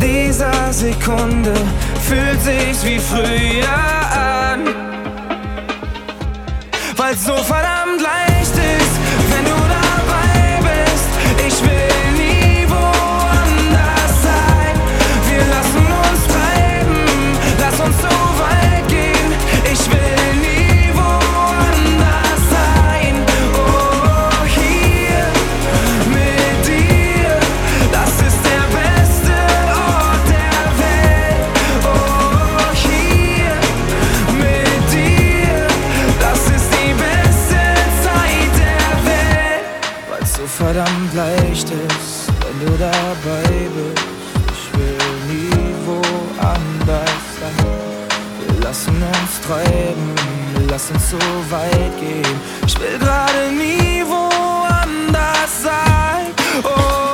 Dieser Sekunde fühlt sich wie früher an, weil's so verdammt leicht treiben, lass uns so weit gehen. Ich will gerade nie woanders sein. Oh.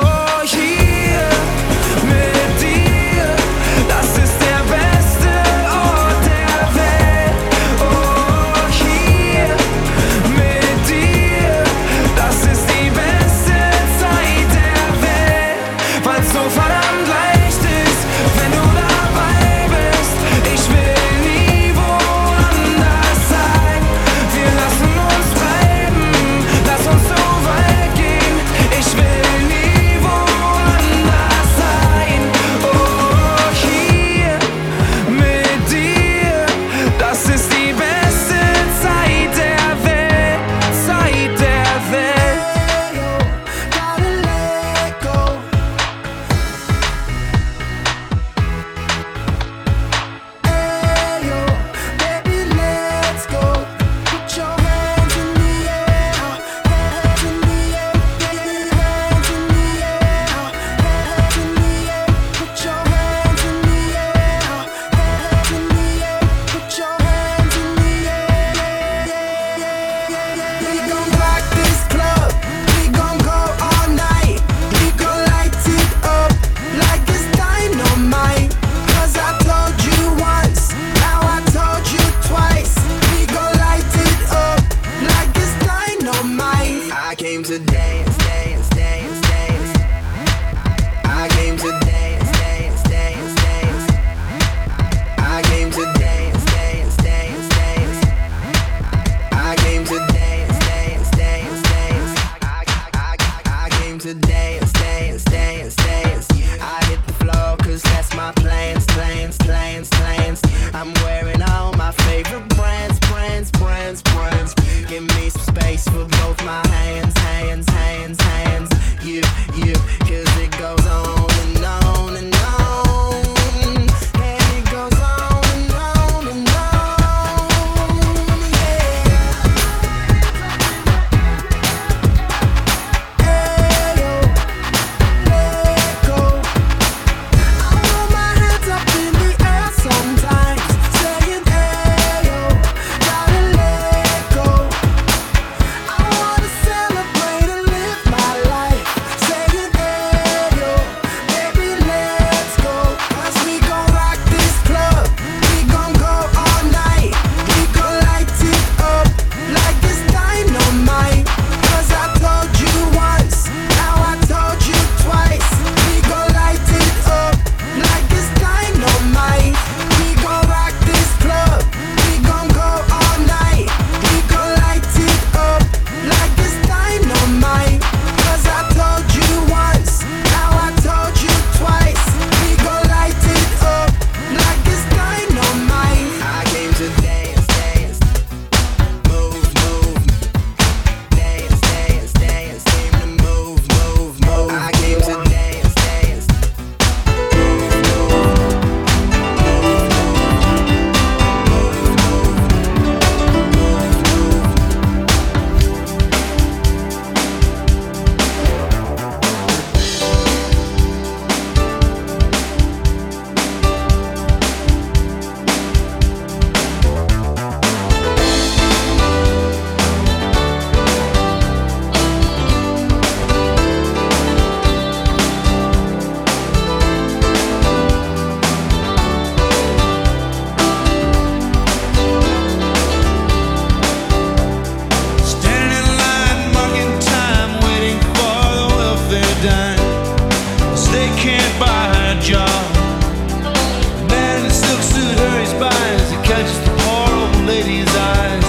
lady's eyes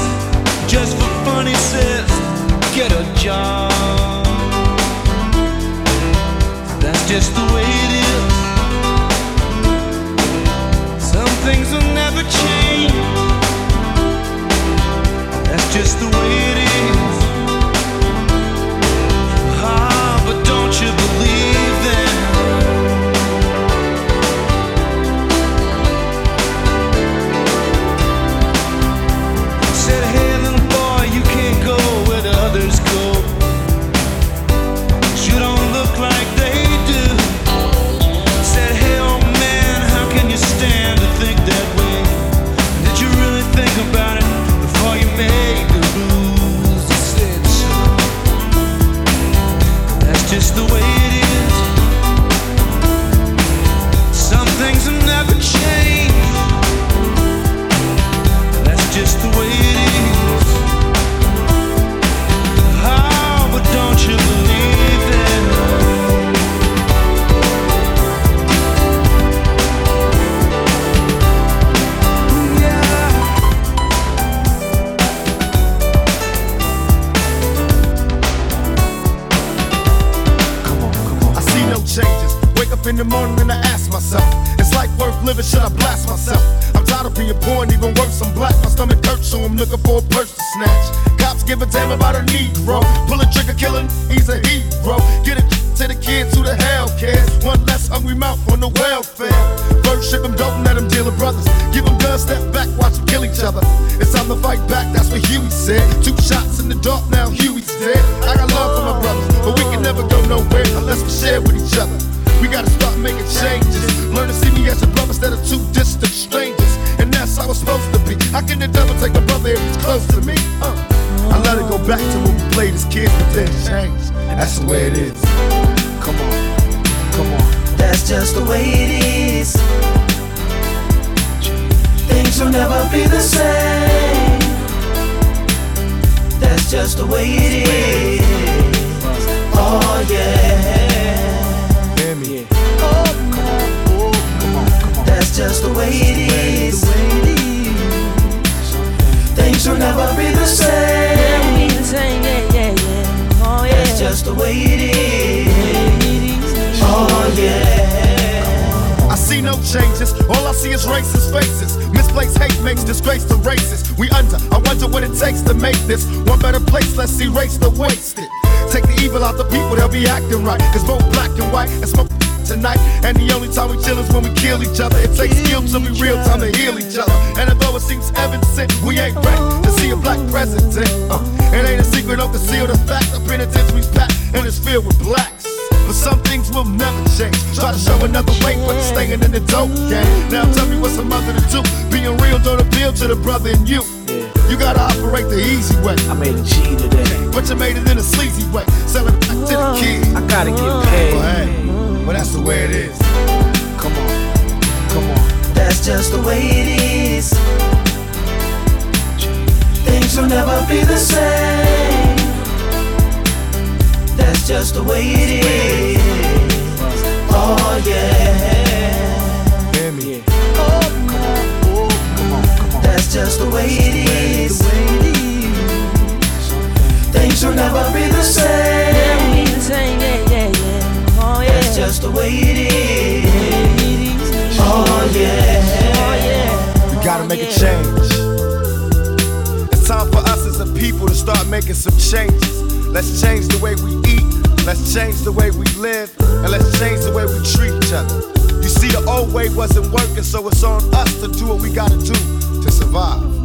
just for fun. He says, "Get a job." That's just the way. Things will never be the same. Oh, That's just the way it is. Oh yeah. I see no changes. All I see is racist faces. Misplaced hate makes disgrace to races. We under. I wonder what it takes to make this one better place. Let's erase the wasted. Take the evil out the people, they'll be acting right. It's both black and white and smoke tonight. And the only time we chill is when we kill each other. It takes skill to be real time to heal each other. And although it seems evident, we ain't ready to see a black president. Uh, it ain't a secret, don't conceal the fact. The penitentiary's packed and it's filled with blacks. But some things will never change. Try to show another way, but it's staying in the dope game. Now tell me what's a mother to do. Being real don't appeal to the brother in you. You gotta operate the easy way. I made a G today. But you made it in a sleazy way. Sell it back to the kid. I gotta get paid. Hey, well, that's the way it is. Come on, come on. That's just the way it is. Things will never be the same. That's just the way it is. Oh yeah. Hear me? That's just the way it is. Things will never be the same. That's just the way it is. Oh yeah. We gotta make a change. It's time for us as a people to start making some changes. Let's change the way we eat, let's change the way we live, and let's change the way we treat each other. You see, the old way wasn't working, so it's on us to do what we gotta do to survive.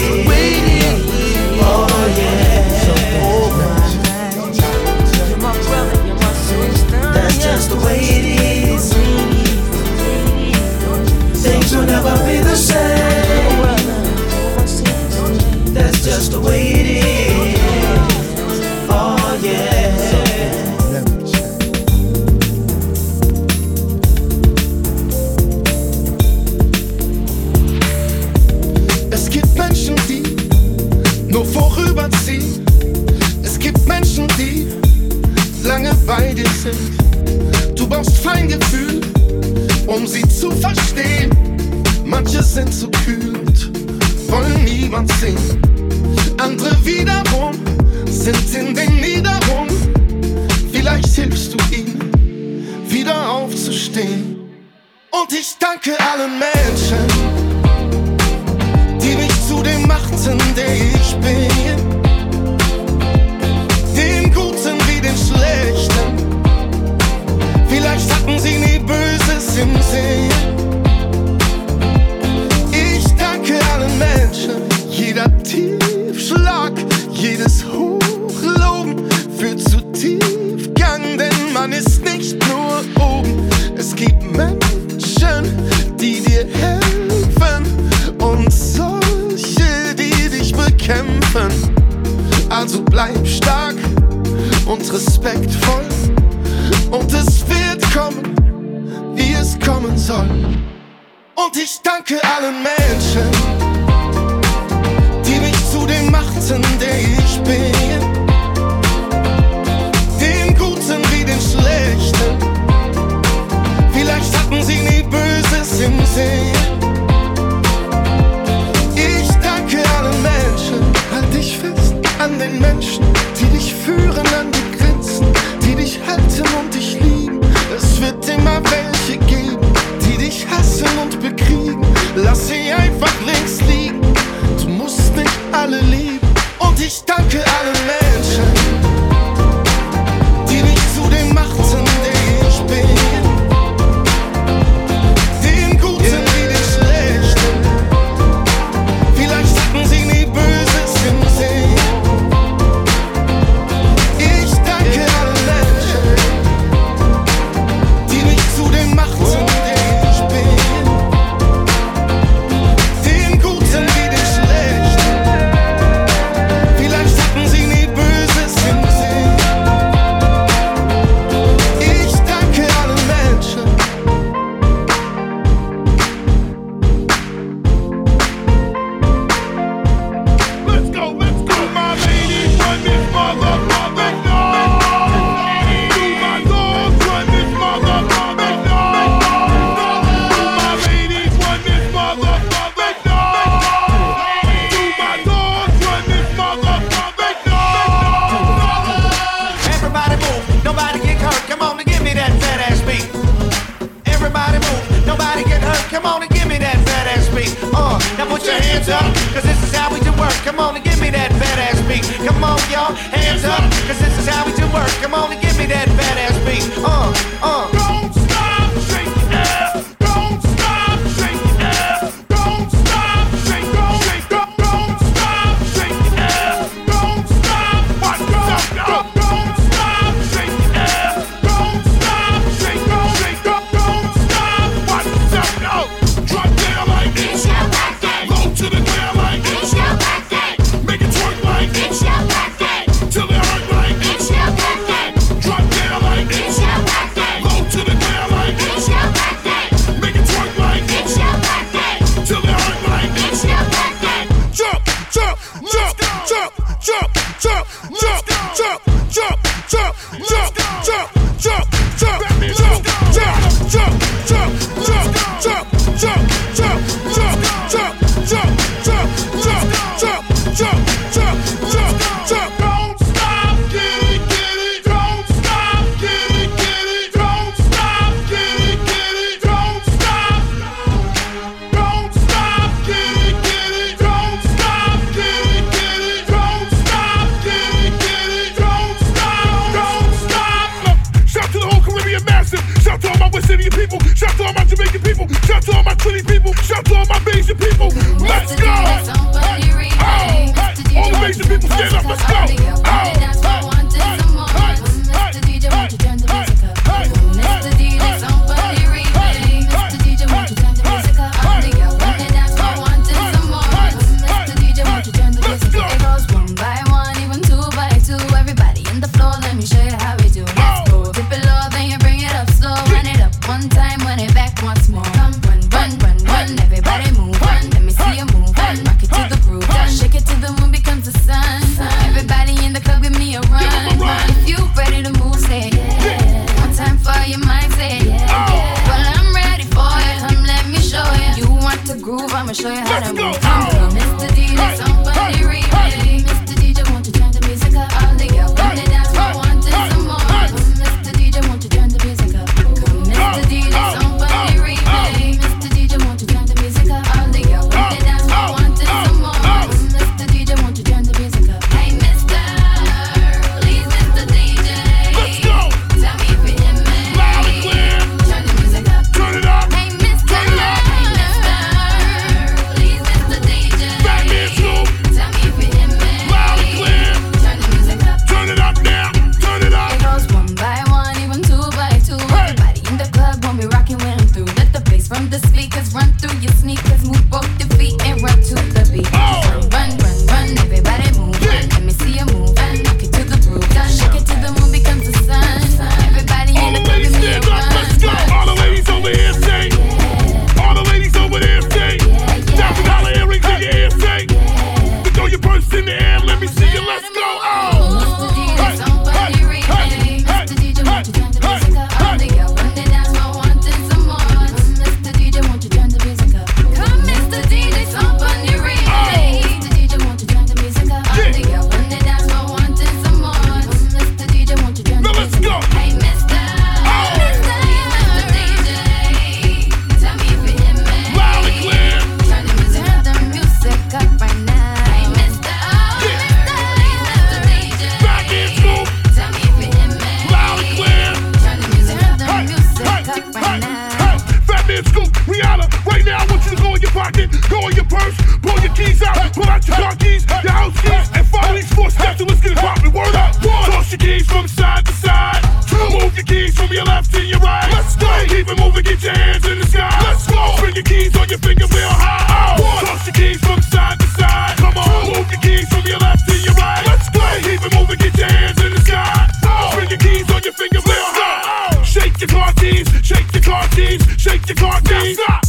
In your purse, pull your keys out, pull out your car keys, your house keys, and follow these four steps and let's get it poppin'. Word up. One, toss your keys from side to side. Two, move your keys from your left to your right. Let's go. Keep it moving, get your hands in the sky. Let's go. Bring your keys on your finger real high. One, toss your keys from side to side. Come on, move your keys from your left to your right. Let's go. Keep it moving, get your hands in the sky. Bring your keys on your finger real high. Shake your car keys, shake your car keys, shake your car keys. Stop.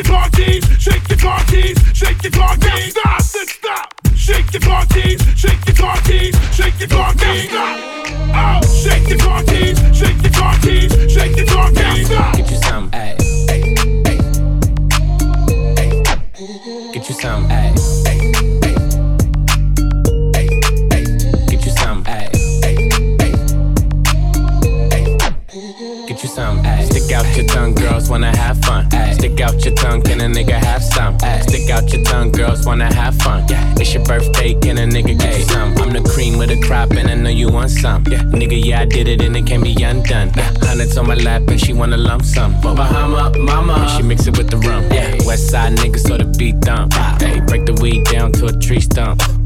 Shake your car keys, shake your car keys, shake your car keys. Stop, then stop. Shake your car keys, shake your car keys, shake your car keys. Stop. Oh, shake your car keys, shake your car wanna have fun. Stick out your tongue, can a nigga have some? Stick out your tongue, girls wanna have fun. Yeah. It's your birthday, can a nigga get you some? I'm the cream with the crop, and I know you want some. Yeah. Nigga, yeah, I did it, and it can't be undone. Yeah. Hundreds on my lap, and she wanna lump sum. Bahama, mama, and she mix it with the rum. Yeah. West side niggas, so the beat thump. Hey, break the weed down to a tree stump.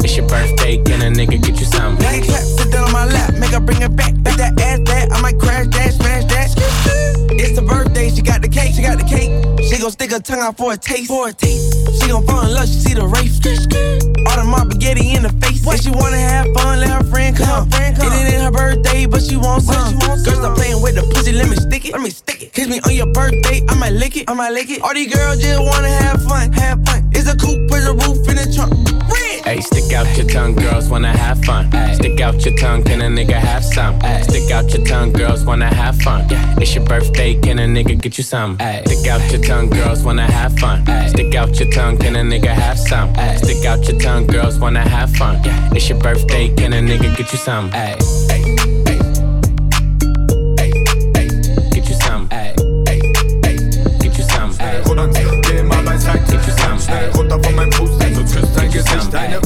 It's your birthday, can a nigga get you some? Nigga clap, sit down on my lap, make her bring it back. Back that ass back, I might crash that, smash that. It's the birthday, she got the cake, she got the cake. She gon' stick her tongue out for a taste, for a taste. She gon' fall in love, she see the race. All the mob spaghetti in the face. If she wanna have fun, let her friend come. It ain't her birthday, but she wants some. Girl, stop playing with the pussy, let me stick it, let me stick it. Kiss me on your birthday, I might lick it, I might lick it. All these girls just wanna have fun, have fun. It's a coupe with a roof in the trunk. Red. Hey, stick out your tongue, girls wanna have fun. Stick out your tongue, can a nigga have some? Stick out your tongue, girls wanna have fun. It's your birthday, can a nigga get you some? Stick out your tongue, girls wanna have fun. Stick out your tongue, can a nigga have some? Stick out your tongue, girls wanna have fun. It's your birthday, can a nigga get you some? Ay, ay, ay, ay, ay. Get you some? Ay, ay, ay. Get you some? Ay. Rudern, geh mal beiseite. Get you some? Schnell runter von meinem Fuß, denn sonst küsst dein Gesicht deine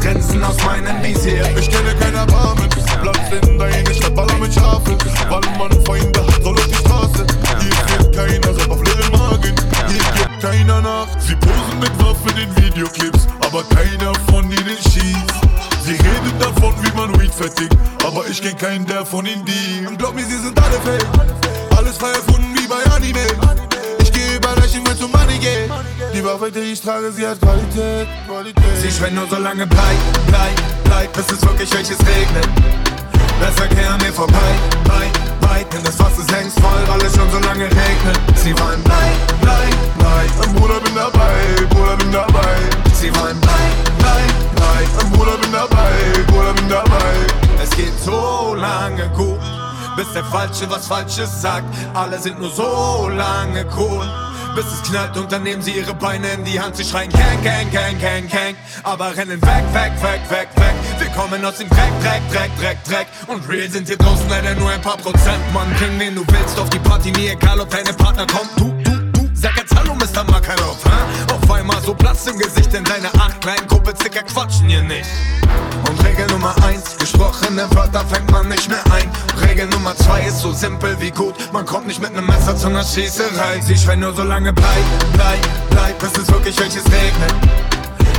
Grenzen aus meinem Visier. Ich kenne kein Erbarmen. Platz in deine Stadt, baller mit Schafen. Weil man Feinde hat, soll auf die Straße. Hier fährt keiner, so auf leeren Magen. Hier gibt keiner nach. Sie posen mit Waffen in Videoclips, aber keiner von ihnen schießt. Sie redet davon, wie man Weed vertickt, aber Ich kenn keinen, der von ihnen die. Und glaub mir, sie sind alle fake. Alles frei erfunden wie bei Anime. Ich geh über Leichen, wenn's um Money geht. Die Waffe, die ich trage, sie hat Qualität. Qualität. Sie schwingt nur so lange bleib, bleib, bleib, bis es wirklich welches regnet. Besser geh an mir vorbei, bleib, bleib, denn das Wasser ist längst voll, weil es schon so lange regnet. Sie wollen bleib, bleib, bleib, Mein Bruder bin dabei, Bruder bin dabei. sie wollen bleib, bleib, bleib. Mein Bruder bin dabei, Bruder bin dabei. Es geht so lange gut, bis der Falsche was Falsches sagt. Alle sind nur so lange cool. Bis es knallt und dann nehmen sie ihre Beine in die Hand. Sie schreien Gang, Gang, Gang, Gang, Gang. Aber rennen weg, weg, weg, weg, weg. Wir kommen aus dem Dreck, Dreck, Dreck, Dreck, Dreck. Und real sind hier draußen leider nur ein paar Prozent. Mann, bring wen du willst auf die Party, mir egal ob deine Partner kommt. Du. Sag jetzt Hallo, Mr. Makarov, hä? Auf einmal so Platz im Gesicht, denn deine acht kleinen Kumpelzicker quatschen hier nicht. Und Regel Nummer eins, gesprochene Wörter fängt man nicht mehr ein. Regel Nummer zwei ist so simpel wie gut, man kommt nicht mit nem Messer zu einer Schießerei. Sie schwellen nur so lange bleib, bleib, bleib, bis es wirklich welches regnet.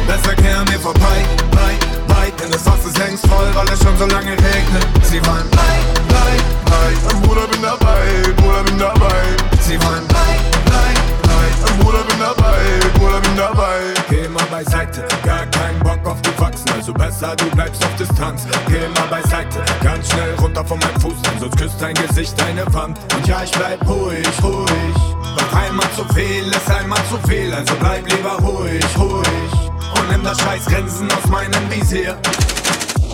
Besser geh an mir vorbei, bleib, bleib, denn das Wasser ist längst voll, weil es schon so lange regnet. Sie wollen bleib, bleib, bleib, Bruder bin dabei, Bruder bin dabei. sie wollen bleib, bleib, bleib. Bruder bin dabei, Bruder bin dabei. Geh mal beiseite, gar keinen Bock auf die Wachsen, also besser du bleibst auf Distanz. Geh mal beiseite, ganz schnell runter von meinem Fuß, denn sonst küsst dein Gesicht deine Wand. Und ja, ich bleib ruhig, ruhig. Doch einmal zu viel ist einmal zu viel, also bleib lieber ruhig, ruhig. Und nimm das scheiß Grinsen aus meinem Visier.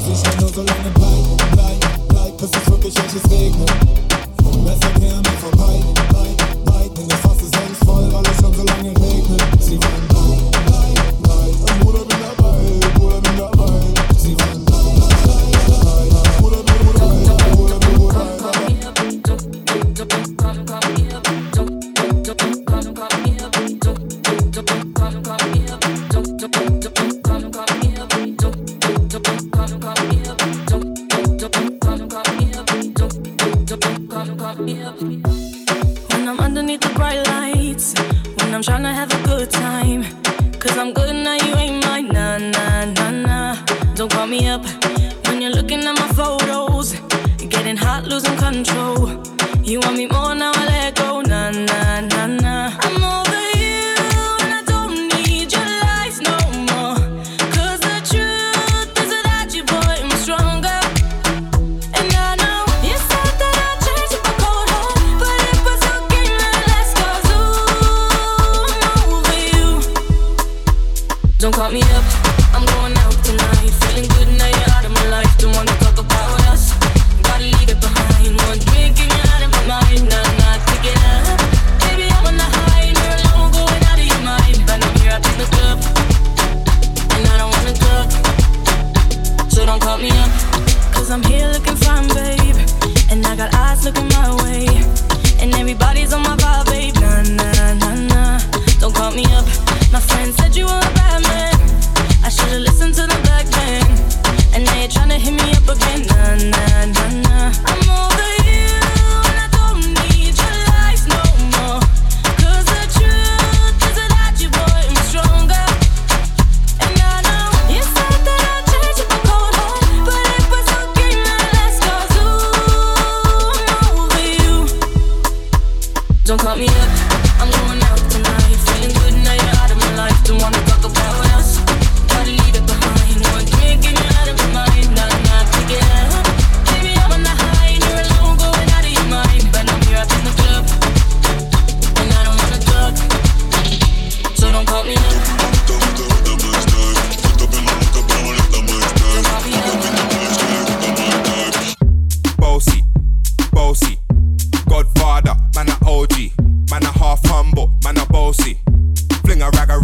Sie schreien nur so lange bleib, bleib, bleib, bis es wirklich welches regnet. Besser geh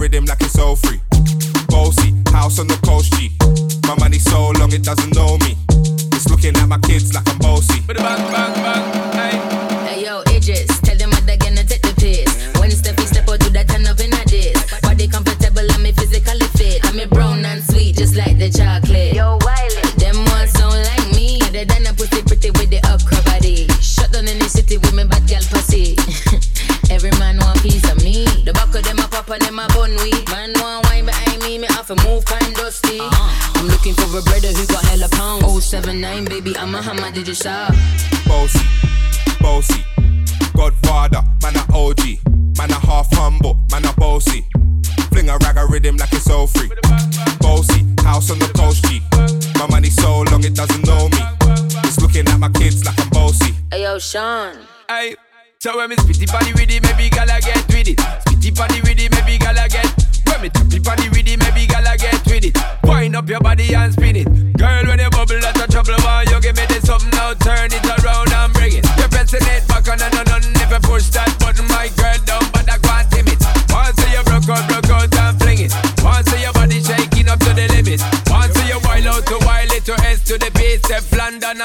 rhythm like it's all free. Boasty, house on the coast G. My money so long it doesn't know me.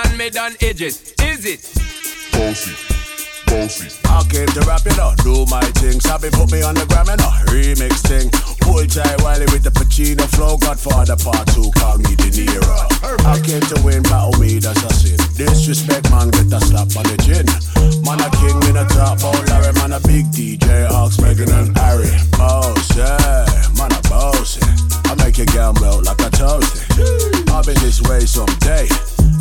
And mid on edges. Is it? Boasty, boasty. I came to rap it up, do my thing. Sabi put me on the gram and a remix thing. Pull tight Wiley with the Pacino flow. Godfather part two, call me De Niro. I came to win, battle me, that's a sin. Disrespect, man, get a slap on the chin. Man, a king in a top, oh Larry, man, a big DJ, Ox, Megan and Harry. Boss, yeah, man, a boss, yeah. I make your girl melt like a toasty. I've been this way someday,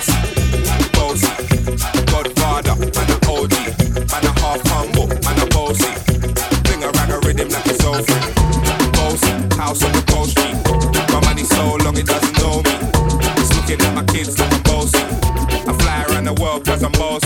Boasty, boasty, Godfather, man a OG, man a half humble, man a boasty. Fling a rag a rhythm like it's all free. House on the coast. My money so long it doesn't know me. It's looking at my kids like boasty. I fly around the world cause I'm boasty.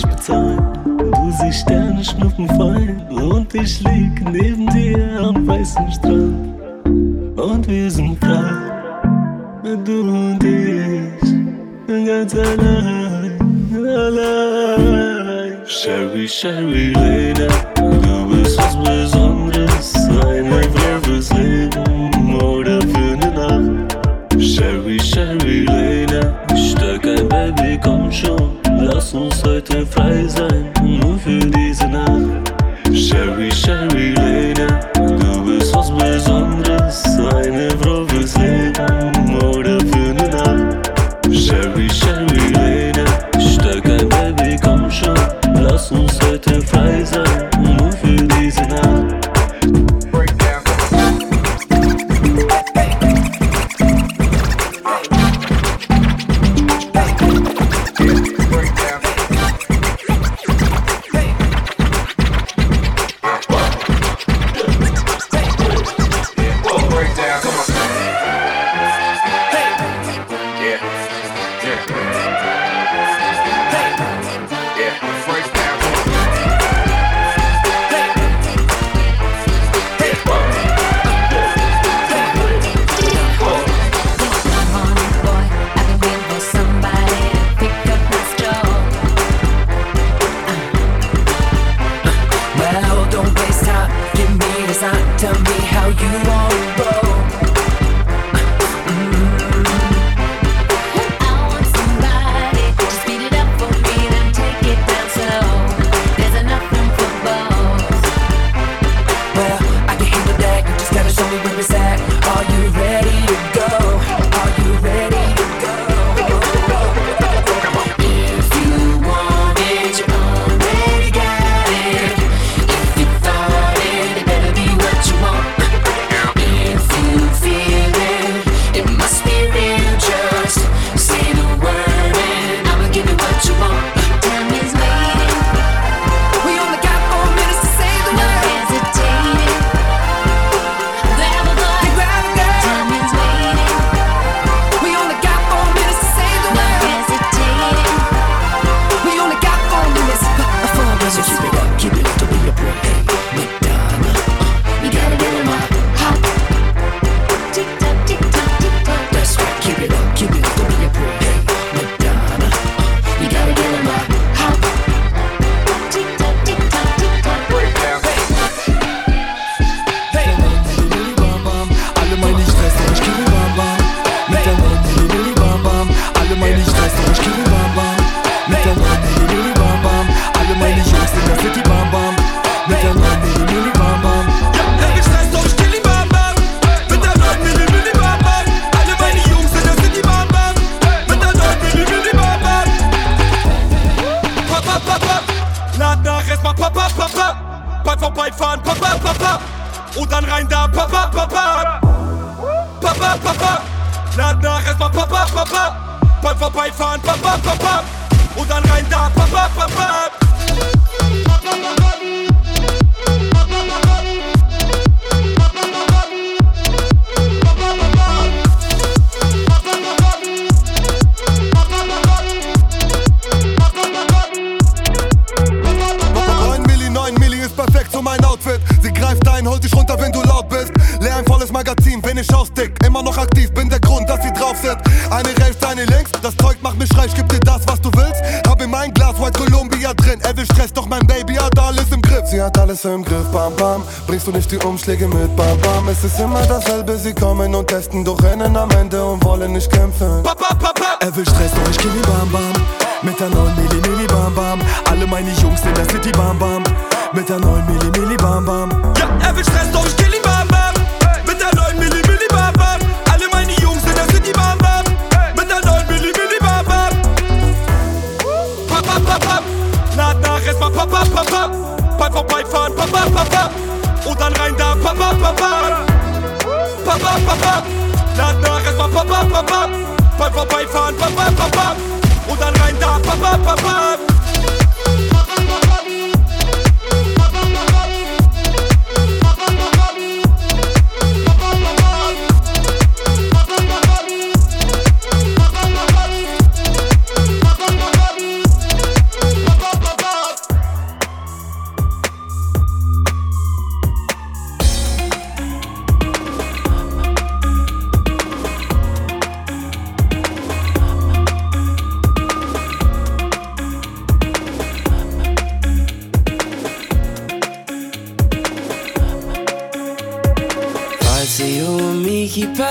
nicht bezahlen. Du siehst Sternschnuppen fallen und ich lieg neben dir am weißen Strand. Und wir sind frei, du und ich, ganz allein, allein. Sherry, Sherry, Lady, du bist was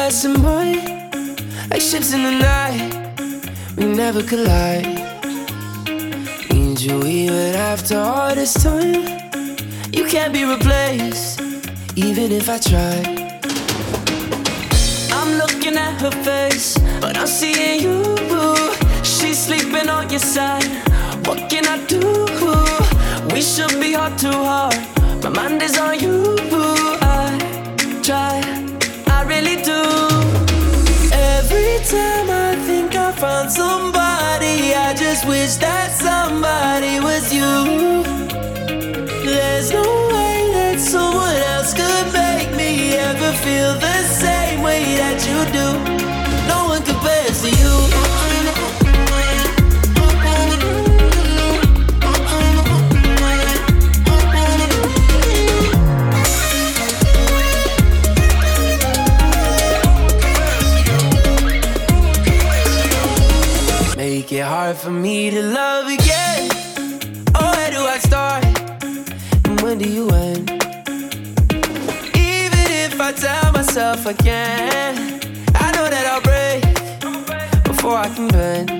passing by like ships in the night. We never collide. Need you even after all this time. You can't be replaced, even if I try. I'm looking at her face, but I'm seeing you. She's sleeping on your side. What can I do? We should be heart to heart. My mind is on you. Somebody, I just wish that somebody was you. Hard for me to love again. Oh, where do I start? And when do you end? Even if I tell myself can, I know that I'll break before I can bend.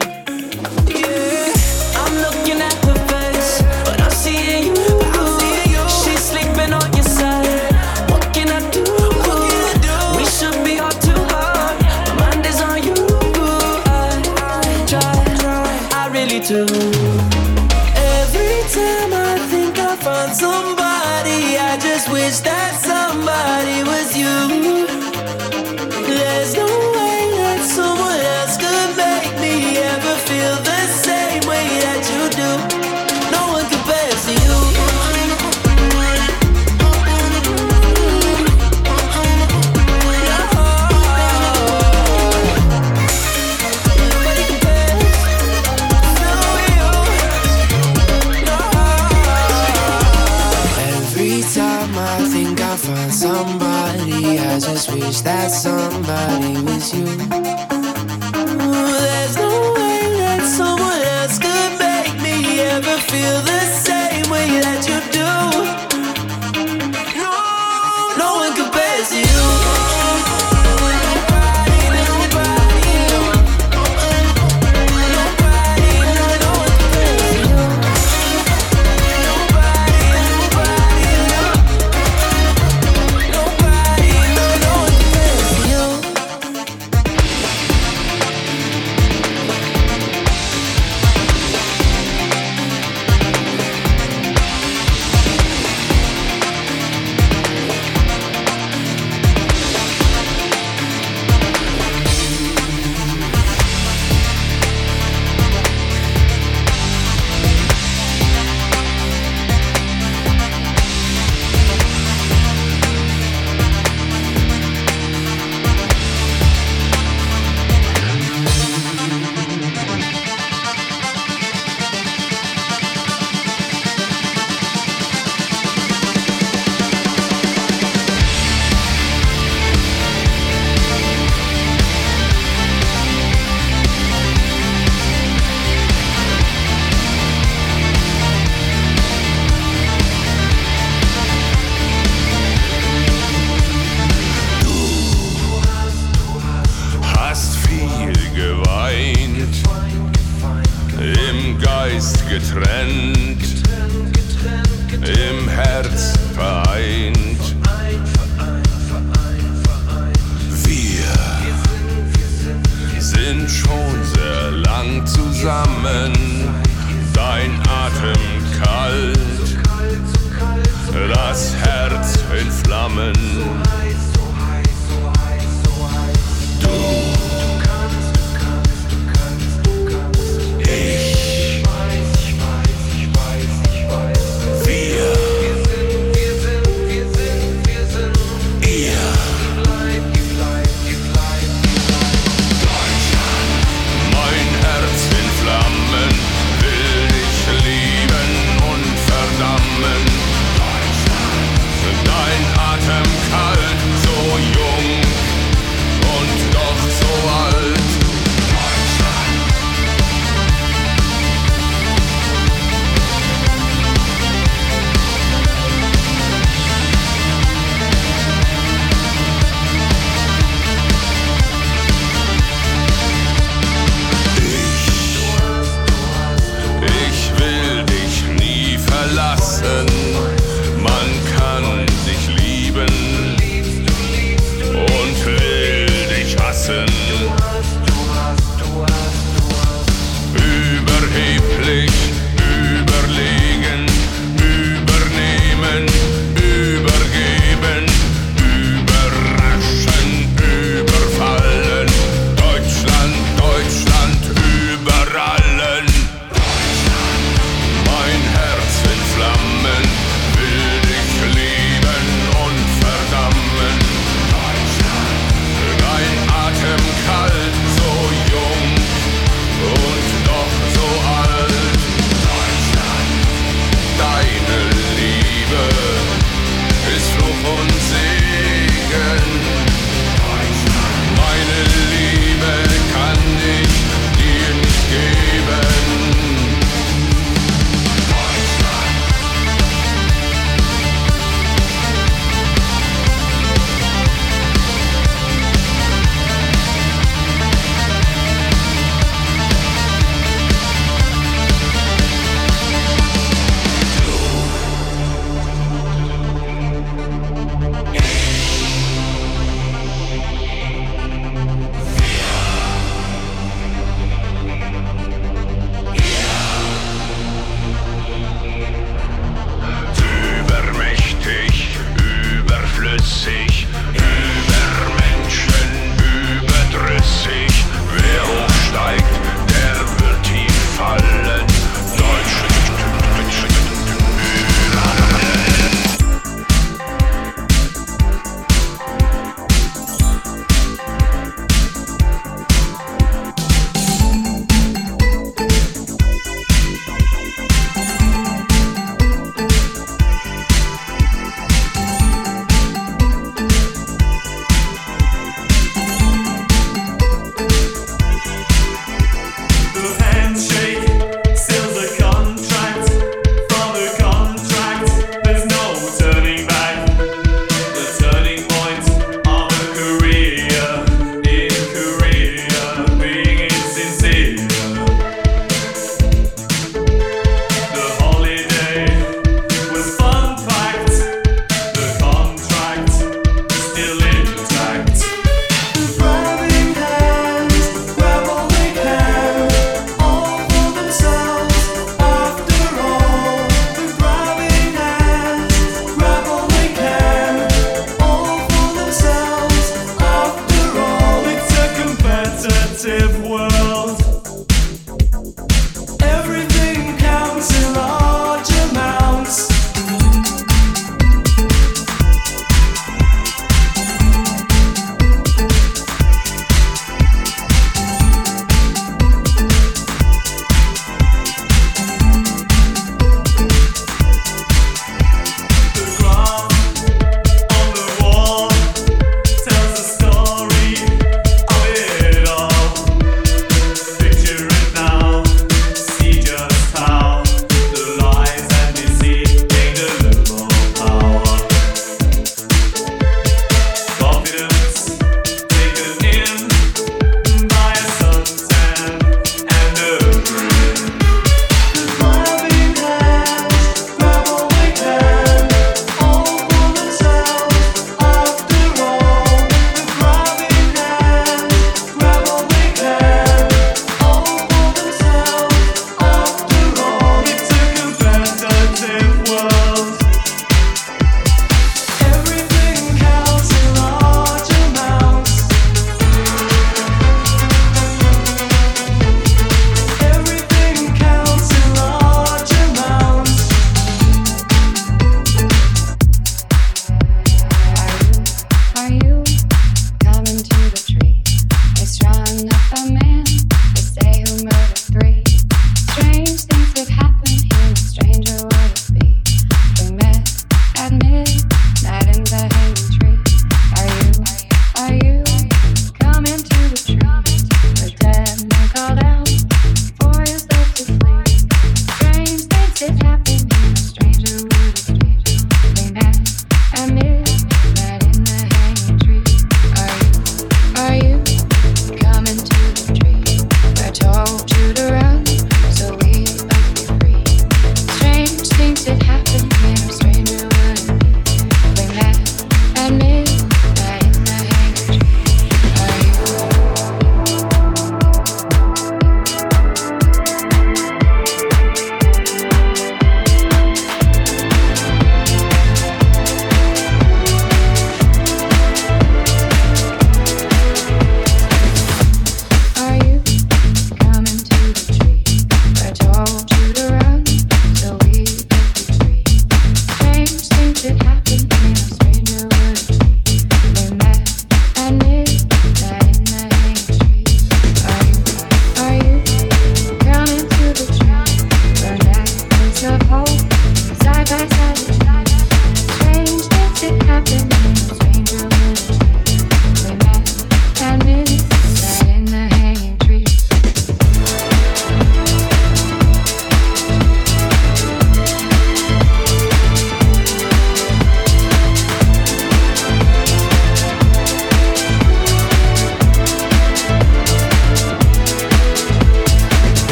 I find somebody, I just wish that somebody was you. There's no way that someone else could make me ever feel